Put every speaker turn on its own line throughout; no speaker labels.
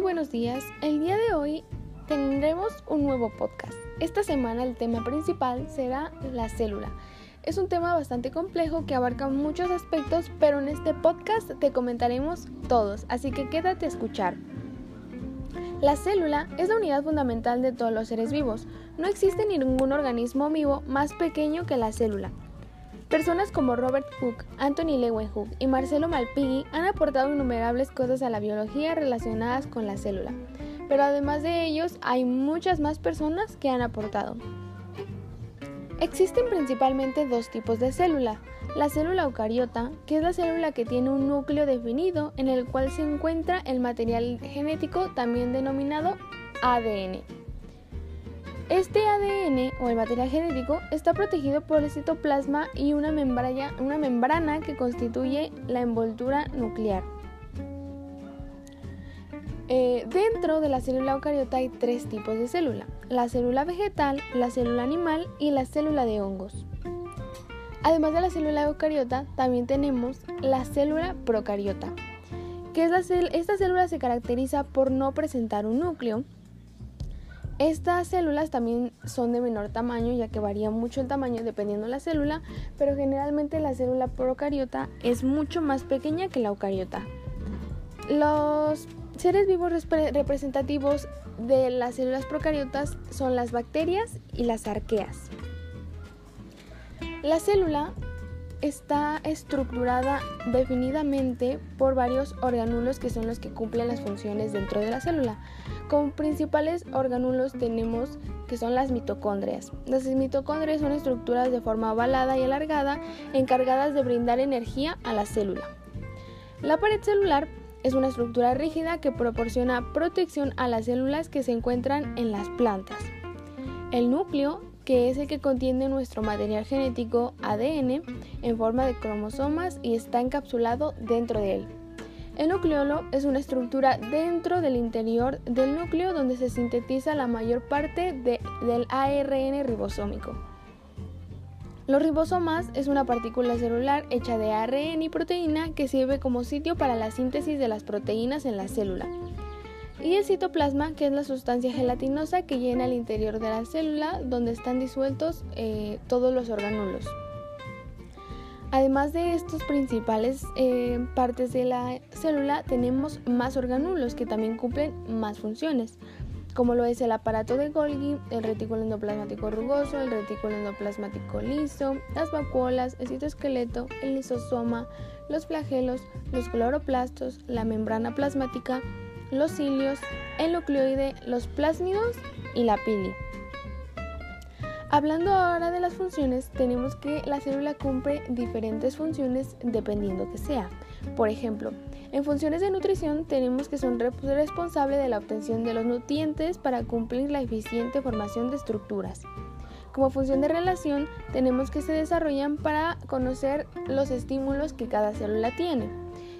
Muy buenos días. El día de hoy tendremos un nuevo podcast. Esta semana el tema principal será la célula. Es un tema bastante complejo que abarca muchos aspectos, pero en este podcast te comentaremos todos, así que quédate a escuchar. La célula es la unidad fundamental de todos los seres vivos. No existe ningún organismo vivo más pequeño que la célula. Personas como Robert Hooke, Anthony Leeuwenhoek y Marcelo Malpighi han aportado innumerables cosas a la biología relacionadas con la célula, pero además de ellos hay muchas más personas que han aportado. Existen principalmente dos tipos de célula. La célula eucariota, que es la célula que tiene un núcleo definido en el cual se encuentra el material genético también denominado ADN. Este ADN o el material genético está protegido por el citoplasma y una membrana, una membrana que constituye la envoltura nuclear. Eh, dentro de la célula eucariota hay tres tipos de célula, la célula vegetal, la célula animal y la célula de hongos. Además de la célula eucariota, también tenemos la célula procariota, que es esta célula se caracteriza por no presentar un núcleo, estas células también son de menor tamaño, ya que varía mucho el tamaño dependiendo de la célula, pero generalmente la célula procariota es mucho más pequeña que la eucariota. Los seres vivos representativos de las células procariotas son las bacterias y las arqueas. La célula está estructurada definidamente por varios organulos que son los que cumplen las funciones dentro de la célula. Como principales organulos tenemos que son las mitocondrias. Las mitocondrias son estructuras de forma ovalada y alargada encargadas de brindar energía a la célula. La pared celular es una estructura rígida que proporciona protección a las células que se encuentran en las plantas. El núcleo que es el que contiene nuestro material genético ADN en forma de cromosomas y está encapsulado dentro de él. El nucleolo es una estructura dentro del interior del núcleo donde se sintetiza la mayor parte del ARN ribosómico. Los ribosomas es una partícula celular hecha de ARN y proteína que sirve como sitio para la síntesis de las proteínas en la célula y el citoplasma, que es la sustancia gelatinosa que llena el interior de la célula donde están disueltos eh, todos los organulos. Además de estos principales eh, partes de la célula, tenemos más organulos que también cumplen más funciones, como lo es el aparato de Golgi, el retículo endoplasmático rugoso, el retículo endoplasmático liso, las vacuolas, el citoesqueleto, el lisosoma, los flagelos, los cloroplastos, la membrana plasmática, los cilios, el nucleoide, los plásmidos y la pili. Hablando ahora de las funciones, tenemos que la célula cumple diferentes funciones dependiendo que sea. Por ejemplo, en funciones de nutrición tenemos que son responsables de la obtención de los nutrientes para cumplir la eficiente formación de estructuras. Como función de relación tenemos que se desarrollan para conocer los estímulos que cada célula tiene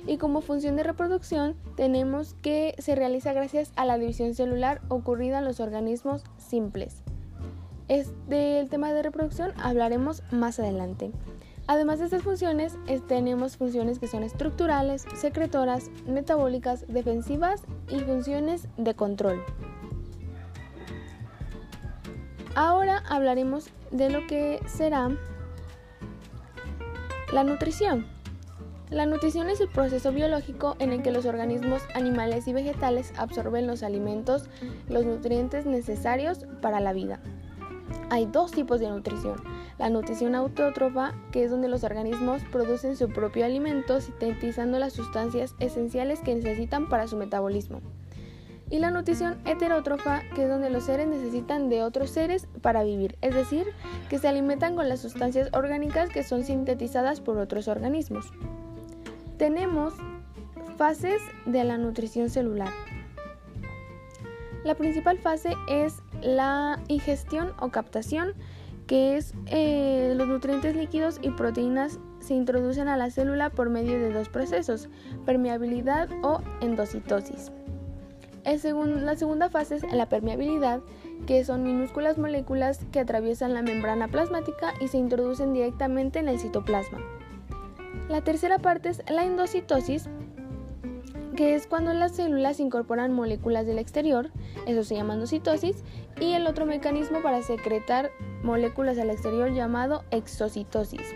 y como función de reproducción tenemos que se realiza gracias a la división celular ocurrida en los organismos simples. Del tema de reproducción hablaremos más adelante. Además de estas funciones, tenemos funciones que son estructurales, secretoras, metabólicas, defensivas y funciones de control. Ahora hablaremos de lo que será la nutrición. La nutrición es el proceso biológico en el que los organismos animales y vegetales absorben los alimentos, los nutrientes necesarios para la vida. Hay dos tipos de nutrición. La nutrición autótrofa, que es donde los organismos producen su propio alimento sintetizando las sustancias esenciales que necesitan para su metabolismo. Y la nutrición heterótrofa, que es donde los seres necesitan de otros seres para vivir, es decir, que se alimentan con las sustancias orgánicas que son sintetizadas por otros organismos. Tenemos fases de la nutrición celular. La principal fase es la ingestión o captación, que es eh, los nutrientes líquidos y proteínas se introducen a la célula por medio de dos procesos, permeabilidad o endocitosis. la segunda fase es la permeabilidad, que son minúsculas moléculas que atraviesan la membrana plasmática y se introducen directamente en el citoplasma. La tercera parte es la endocitosis, que es cuando las células incorporan moléculas del exterior, eso se llama endocitosis, y el otro mecanismo para secretar moléculas al exterior llamado exocitosis.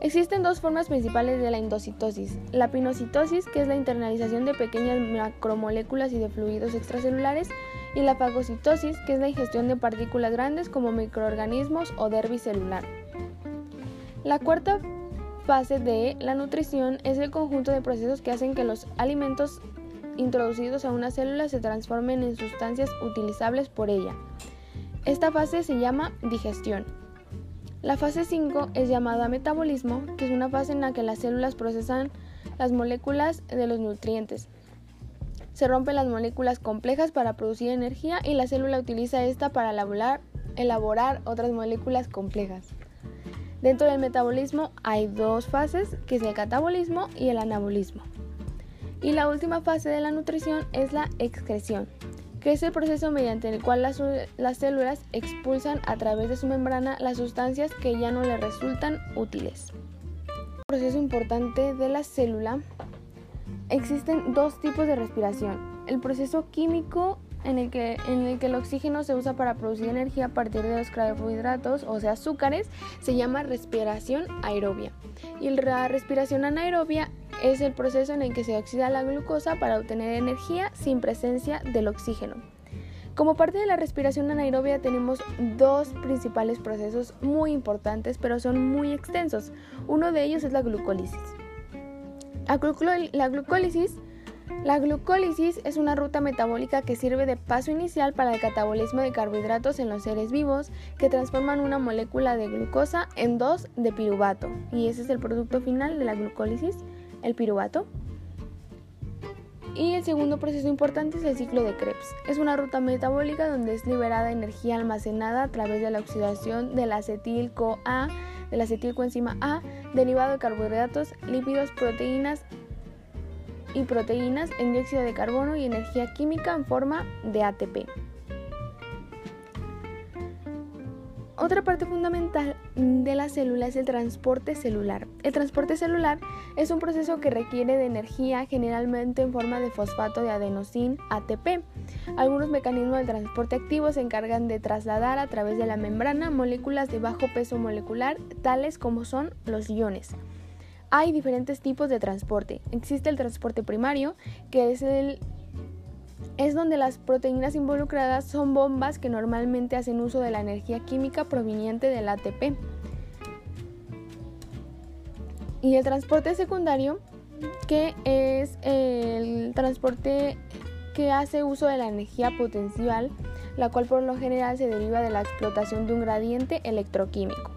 Existen dos formas principales de la endocitosis, la pinocitosis, que es la internalización de pequeñas macromoléculas y de fluidos extracelulares, y la fagocitosis, que es la ingestión de partículas grandes como microorganismos o dermis celular. La cuarta fase de la nutrición es el conjunto de procesos que hacen que los alimentos introducidos a una célula se transformen en sustancias utilizables por ella. Esta fase se llama digestión. La fase 5 es llamada metabolismo, que es una fase en la que las células procesan las moléculas de los nutrientes. Se rompen las moléculas complejas para producir energía y la célula utiliza esta para elaborar, elaborar otras moléculas complejas. Dentro del metabolismo hay dos fases, que es el catabolismo y el anabolismo. Y la última fase de la nutrición es la excreción, que es el proceso mediante el cual las, las, células expulsan a través de su membrana las sustancias que ya no les resultan útiles. Un proceso importante de la célula existen dos tipos de respiración, el proceso químico en el, que, en el que el oxígeno se usa para producir energía a partir de los carbohidratos, o sea, azúcares, se llama respiración aerobia. Y la respiración anaerobia es el proceso en el que se oxida la glucosa para obtener energía sin presencia del oxígeno. Como parte de la respiración anaerobia tenemos dos principales procesos muy importantes, pero son muy extensos. Uno de ellos es la glucólisis. La glucólisis la glucólisis es una ruta metabólica que sirve de paso inicial para el catabolismo de carbohidratos en los seres vivos que transforman una molécula de glucosa en dos de piruvato. Y ese es el producto final de la glucólisis, el piruvato. Y el segundo proceso importante es el ciclo de Krebs. Es una ruta metabólica donde es liberada energía almacenada a través de la oxidación del acetil-CoA, del acetilcoenzima A, derivado de carbohidratos, lípidos, proteínas y proteínas en dióxido de carbono y energía química en forma de ATP. Otra parte fundamental de la célula es el transporte celular. El transporte celular es un proceso que requiere de energía generalmente en forma de fosfato de adenosín ATP. Algunos mecanismos de transporte activo se encargan de trasladar a través de la membrana moléculas de bajo peso molecular tales como son los iones. Hay diferentes tipos de transporte. Existe el transporte primario, que es el es donde las proteínas involucradas son bombas que normalmente hacen uso de la energía química proveniente del ATP. Y el transporte secundario, que es el transporte que hace uso de la energía potencial, la cual por lo general se deriva de la explotación de un gradiente electroquímico.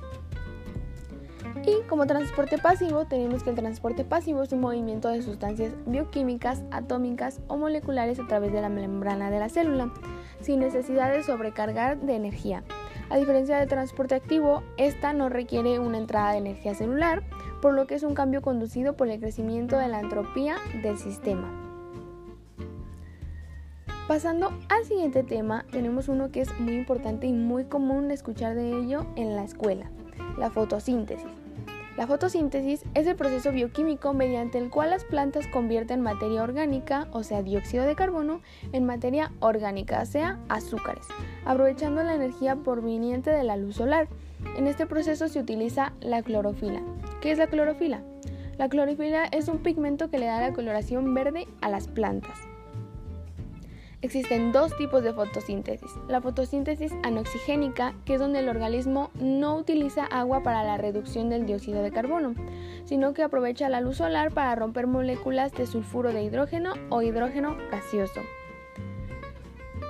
Y como transporte pasivo tenemos que el transporte pasivo es un movimiento de sustancias bioquímicas, atómicas o moleculares a través de la membrana de la célula, sin necesidad de sobrecargar de energía. A diferencia del transporte activo, esta no requiere una entrada de energía celular, por lo que es un cambio conducido por el crecimiento de la entropía del sistema. Pasando al siguiente tema, tenemos uno que es muy importante y muy común escuchar de ello en la escuela, la fotosíntesis. La fotosíntesis es el proceso bioquímico mediante el cual las plantas convierten materia orgánica, o sea, dióxido de carbono, en materia orgánica, o sea, azúcares, aprovechando la energía proveniente de la luz solar. En este proceso se utiliza la clorofila. ¿Qué es la clorofila? La clorofila es un pigmento que le da la coloración verde a las plantas. Existen dos tipos de fotosíntesis. La fotosíntesis anoxigénica, que es donde el organismo no utiliza agua para la reducción del dióxido de carbono, sino que aprovecha la luz solar para romper moléculas de sulfuro de hidrógeno o hidrógeno gaseoso.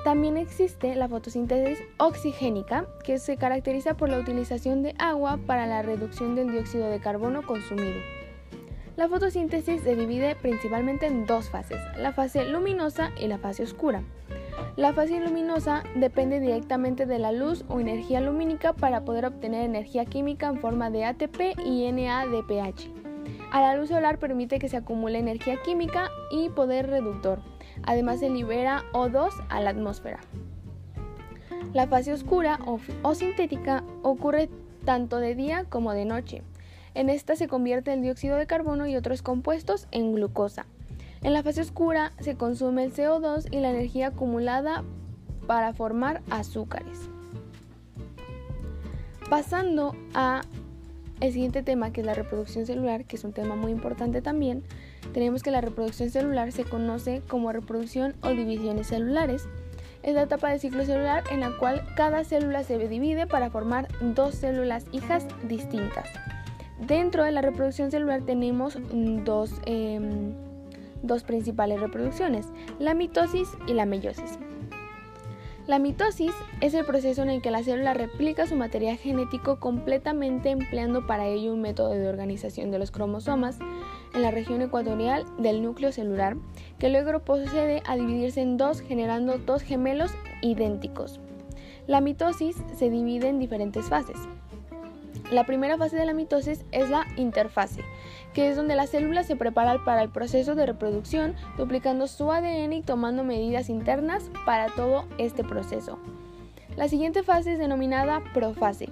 También existe la fotosíntesis oxigénica, que se caracteriza por la utilización de agua para la reducción del dióxido de carbono consumido. La fotosíntesis se divide principalmente en dos fases, la fase luminosa y la fase oscura. La fase luminosa depende directamente de la luz o energía lumínica para poder obtener energía química en forma de ATP y NADPH. A la luz solar permite que se acumule energía química y poder reductor. Además se libera O2 a la atmósfera. La fase oscura o sintética ocurre tanto de día como de noche. En esta se convierte el dióxido de carbono y otros compuestos en glucosa. En la fase oscura se consume el CO2 y la energía acumulada para formar azúcares. Pasando a el siguiente tema que es la reproducción celular, que es un tema muy importante también, tenemos que la reproducción celular se conoce como reproducción o divisiones celulares. Es la etapa del ciclo celular en la cual cada célula se divide para formar dos células hijas distintas. Dentro de la reproducción celular tenemos dos, em, dos principales reproducciones, la mitosis y la meiosis. La mitosis es el proceso en el que la célula replica su material genético completamente empleando para ello un método de organización de los cromosomas en la región ecuatorial del núcleo celular, que luego procede a dividirse en dos generando dos gemelos idénticos. La mitosis se divide en diferentes fases. La primera fase de la mitosis es la interfase, que es donde la célula se prepara para el proceso de reproducción, duplicando su ADN y tomando medidas internas para todo este proceso. La siguiente fase es denominada profase.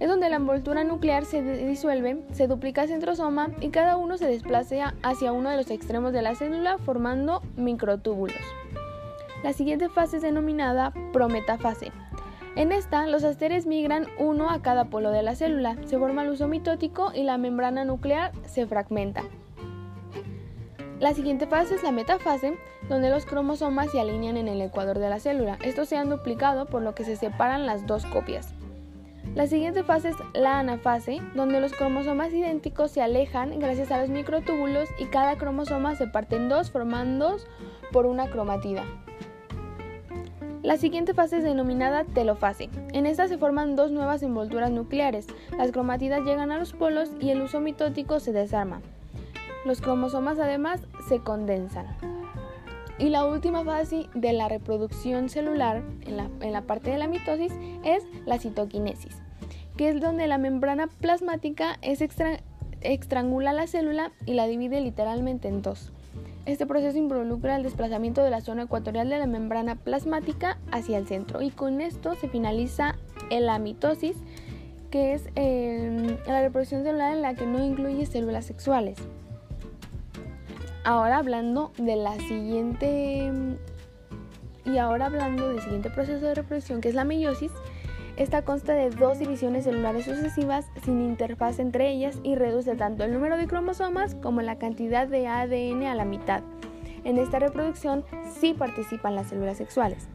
Es donde la envoltura nuclear se disuelve, se duplica el centrosoma y cada uno se desplaza hacia uno de los extremos de la célula formando microtúbulos. La siguiente fase es denominada prometafase. En esta, los asteres migran uno a cada polo de la célula, se forma el uso mitótico y la membrana nuclear se fragmenta. La siguiente fase es la metafase, donde los cromosomas se alinean en el ecuador de la célula. Estos se han duplicado, por lo que se separan las dos copias. La siguiente fase es la anafase, donde los cromosomas idénticos se alejan gracias a los microtúbulos y cada cromosoma se parte en dos formando por una cromatida. La siguiente fase es denominada telofase. En esta se forman dos nuevas envolturas nucleares. Las cromatidas llegan a los polos y el uso mitótico se desarma. Los cromosomas además se condensan. Y la última fase de la reproducción celular en la, parte de la mitosis es la citoquinesis, que es donde la membrana plasmática es extrangula la célula y la divide literalmente en dos. Este proceso involucra el desplazamiento de la zona ecuatorial de la membrana plasmática hacia el centro y con esto se finaliza la mitosis, que es em, la reproducción celular en la que no incluye células sexuales. Ahora hablando de la siguiente y ahora hablando del siguiente proceso de reproducción que es la meiosis, esta consta de dos divisiones celulares sucesivas sin interfaz entre ellas y reduce tanto el número de cromosomas como la cantidad de ADN a la mitad. En esta reproducción sí participan las células sexuales.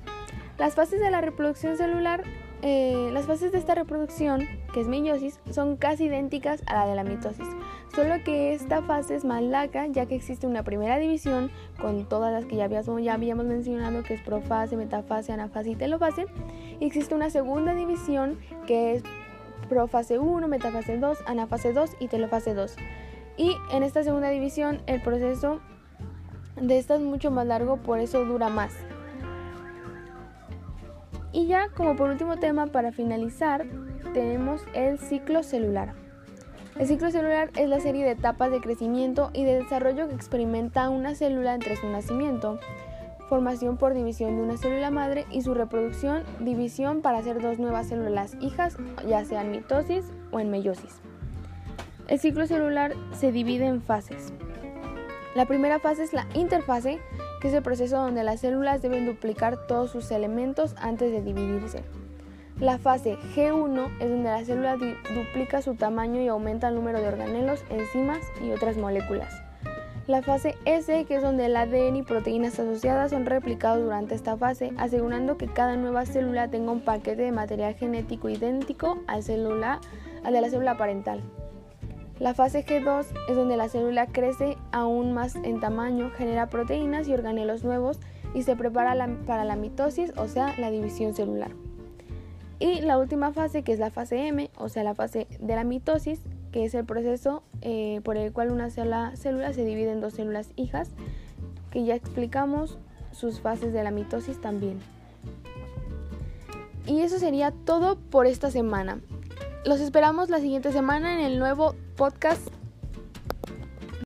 Las fases de la reproducción celular, eh, las fases de esta reproducción, que es meiosis, son casi idénticas a la de la mitosis, solo que esta fase es más larga ya que existe una primera división con todas las que ya habíamos, mencionado que es profase, metafase, anafase y telofase y existe una segunda división que es profase 1, metafase 2, anafase 2 y telofase 2. Y en esta segunda división el proceso de esta es mucho más largo, por eso dura más. Y ya como por último tema para finalizar tenemos el ciclo celular. El ciclo celular es la serie de etapas de crecimiento y de desarrollo que experimenta una célula entre su nacimiento, formación por división de una célula madre y su reproducción, división para hacer dos nuevas células hijas, ya sea en mitosis o en meiosis. El ciclo celular se divide en fases. La primera fase es la interfase, que es el proceso donde las células deben duplicar todos sus elementos antes de dividirse. La fase G1 es donde la célula duplica su tamaño y aumenta el número de organelos, enzimas y otras moléculas. La fase S, que es donde el ADN y proteínas asociadas son replicados durante esta fase, asegurando que cada nueva célula tenga un paquete de material genético idéntico al, al de la célula parental. La fase G2 es donde la célula crece aún más en tamaño, genera proteínas y organelos nuevos y se prepara para la mitosis, o sea, la división celular. Y la última fase, que es la fase M, o sea, la fase de la mitosis, que es el proceso eh, por el cual una célula se divide en dos células hijas, que ya explicamos sus fases de la mitosis también. Y eso sería todo por esta semana. Los esperamos la siguiente semana en el nuevo podcast